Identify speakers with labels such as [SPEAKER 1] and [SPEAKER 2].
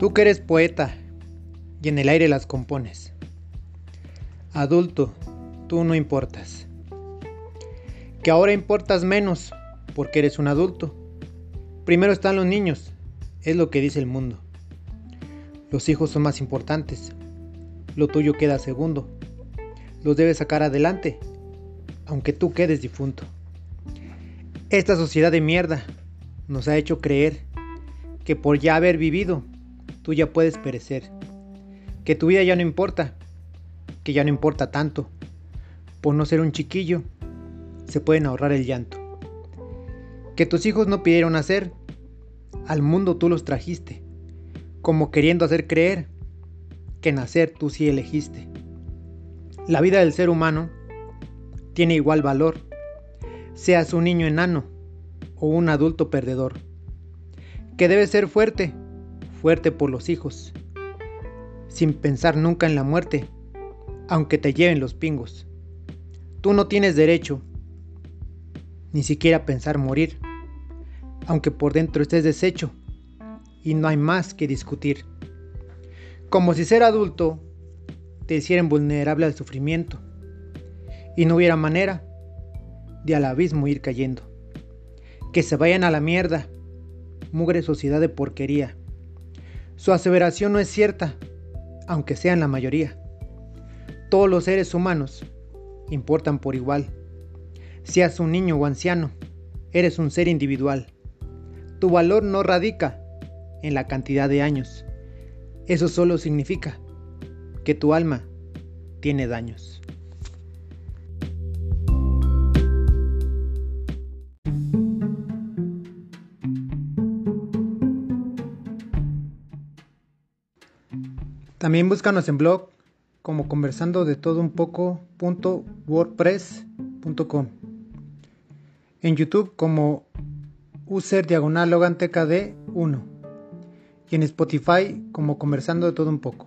[SPEAKER 1] Tú que eres poeta y en el aire las compones. Adulto, tú no importas. Que ahora importas menos porque eres un adulto. Primero están los niños, es lo que dice el mundo. Los hijos son más importantes. Lo tuyo queda segundo. Los debes sacar adelante, aunque tú quedes difunto. Esta sociedad de mierda nos ha hecho creer que por ya haber vivido, tú ya puedes perecer. Que tu vida ya no importa, que ya no importa tanto. Por no ser un chiquillo, se pueden ahorrar el llanto. Que tus hijos no pidieron nacer, al mundo tú los trajiste, como queriendo hacer creer que nacer tú sí elegiste. La vida del ser humano tiene igual valor, seas un niño enano o un adulto perdedor, que debe ser fuerte, fuerte por los hijos, sin pensar nunca en la muerte, aunque te lleven los pingos. Tú no tienes derecho ni siquiera pensar morir, aunque por dentro estés deshecho y no hay más que discutir. Como si ser adulto te hiciera vulnerable al sufrimiento y no hubiera manera de al abismo ir cayendo. Que se vayan a la mierda, mugre sociedad de porquería. Su aseveración no es cierta, aunque sean la mayoría. Todos los seres humanos importan por igual. Seas un niño o anciano, eres un ser individual. Tu valor no radica en la cantidad de años. Eso solo significa que tu alma tiene daños. También búscanos en blog como conversando de todo un poco.wordpress.com. En YouTube como user diagonal Logan TKD 1 y en Spotify como conversando de todo un poco.